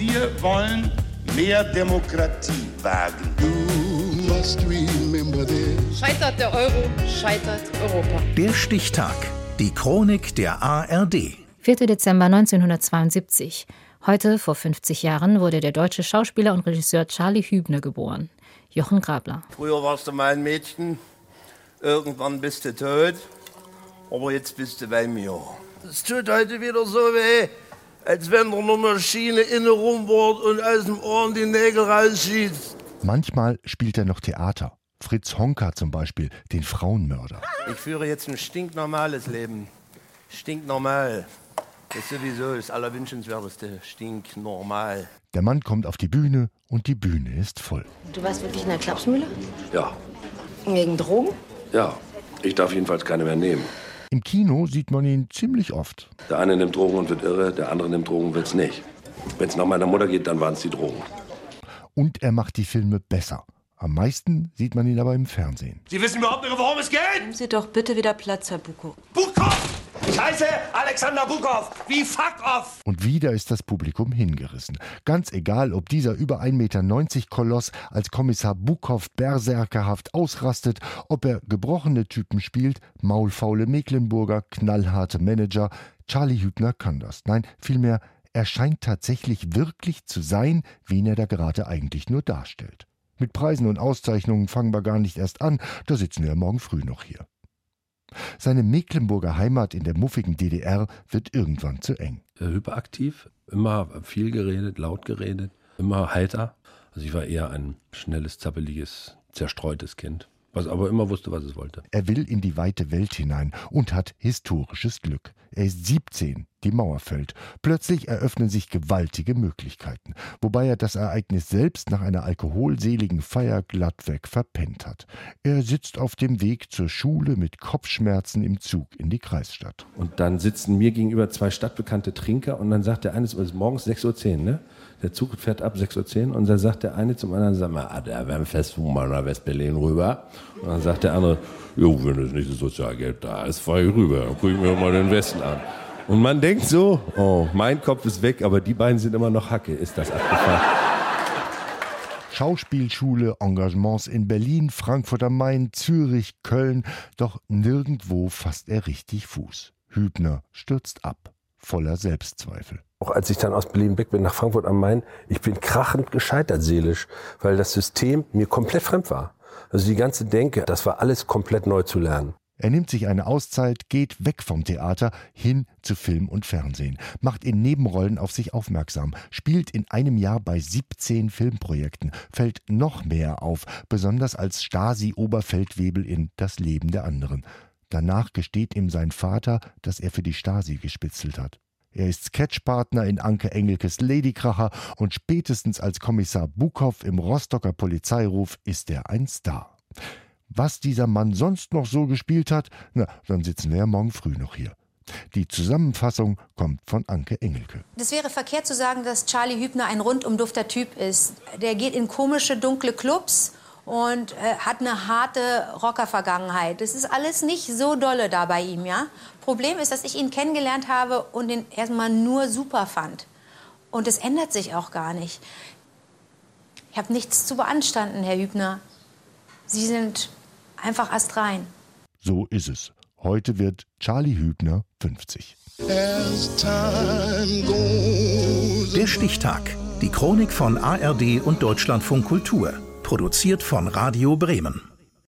Wir wollen mehr Demokratie wagen. Scheitert der Euro, scheitert Europa. Der Stichtag. Die Chronik der ARD. 4. Dezember 1972. Heute, vor 50 Jahren, wurde der deutsche Schauspieler und Regisseur Charlie Hübner geboren. Jochen Grabler. Früher warst du mal ein Mädchen, irgendwann bist du tot, aber jetzt bist du bei mir. Es tut heute wieder so weh, als wenn da eine Maschine innen rumbohrt und aus dem Ohren die Nägel rausschießt. Manchmal spielt er noch Theater. Fritz Honka zum Beispiel, den Frauenmörder. Ich führe jetzt ein stinknormales Leben. Stinknormal. Das ist sowieso das Allerwünschenswerteste. Stinknormal. Der Mann kommt auf die Bühne und die Bühne ist voll. Du warst wirklich in der Klapsmühle? Ja, Wegen Drogen? ja. Ich darf jedenfalls keine mehr nehmen. Im Kino sieht man ihn ziemlich oft. Der eine nimmt Drogen und wird irre, der andere nimmt Drogen und wird's nicht. Wenn's nach meiner Mutter geht, dann waren's die Drogen. Und er macht die Filme besser. Am meisten sieht man ihn aber im Fernsehen. Sie wissen überhaupt nicht, worum es geht? Nehmen Sie doch bitte wieder Platz, Herr Buko. Bukov! Ich heiße Alexander Bukov. Wie fuck off! Und wieder ist das Publikum hingerissen. Ganz egal, ob dieser über 1,90 Meter Koloss als Kommissar Bukow berserkerhaft ausrastet, ob er gebrochene Typen spielt, maulfaule Mecklenburger, knallharte Manager. Charlie Hübner kann das. Nein, vielmehr, er scheint tatsächlich wirklich zu sein, wen er da gerade eigentlich nur darstellt. Mit Preisen und Auszeichnungen fangen wir gar nicht erst an, da sitzen wir morgen früh noch hier. Seine Mecklenburger Heimat in der muffigen DDR wird irgendwann zu eng. äh, hyperaktiv, immer viel geredet, laut geredet, immer heiter. Also ich war eher ein schnelles, zappeliges, zerstreutes Kind, was aber immer wusste, was es wollte. Er will in die weite Welt hinein und hat historisches Glück. Er ist 17, die Mauer fällt. Plötzlich eröffnen sich gewaltige Möglichkeiten, wobei er das Ereignis selbst nach einer alkoholseligen Feier glattweg verpennt hat. Er sitzt auf dem Weg zur Schule mit Kopfschmerzen im Zug in die Kreisstadt. Und dann sitzen mir gegenüber zwei stadtbekannte Trinker und dann sagt der eine, es ist morgens 6.10 Uhr, ne? Der Zug fährt ab 6.10 Uhr und dann sagt der eine zum anderen, sag mal, ah, da werden fest mal nach West-Berlin rüber. Und dann sagt der andere, jo, wenn es nicht das Sozialgeld da ist, fahr ich rüber, dann guck ich mir mal den Westen an. Und man denkt so, oh, mein Kopf ist weg, aber die beiden sind immer noch Hacke, ist das abgefahren. Schauspielschule, Engagements in Berlin, Frankfurt am Main, Zürich, Köln, doch nirgendwo fasst er richtig Fuß. Hübner stürzt ab, voller Selbstzweifel. Auch als ich dann aus Berlin weg bin nach Frankfurt am Main, ich bin krachend gescheitert seelisch, weil das System mir komplett fremd war. Also die ganze Denke, das war alles komplett neu zu lernen. Er nimmt sich eine Auszeit, geht weg vom Theater hin zu Film und Fernsehen, macht in Nebenrollen auf sich aufmerksam, spielt in einem Jahr bei 17 Filmprojekten, fällt noch mehr auf, besonders als Stasi-Oberfeldwebel in Das Leben der anderen. Danach gesteht ihm sein Vater, dass er für die Stasi gespitzelt hat. Er ist Sketchpartner in Anke Engelkes Ladykracher und spätestens als Kommissar Bukow im Rostocker Polizeiruf ist er ein Star. Was dieser Mann sonst noch so gespielt hat, na, dann sitzen wir ja morgen früh noch hier. Die Zusammenfassung kommt von Anke Engelke. Das wäre verkehrt zu sagen, dass Charlie Hübner ein rundum dufter Typ ist. Der geht in komische, dunkle Clubs und äh, hat eine harte Rocker-Vergangenheit. Das ist alles nicht so dolle da bei ihm, ja. Problem ist, dass ich ihn kennengelernt habe und ihn erstmal nur super fand. Und es ändert sich auch gar nicht. Ich habe nichts zu beanstanden, Herr Hübner. Sie sind einfach astrein. So ist es. Heute wird Charlie Hübner 50. Der Stichtag. Die Chronik von ARD und Deutschlandfunk Kultur. Produziert von Radio Bremen.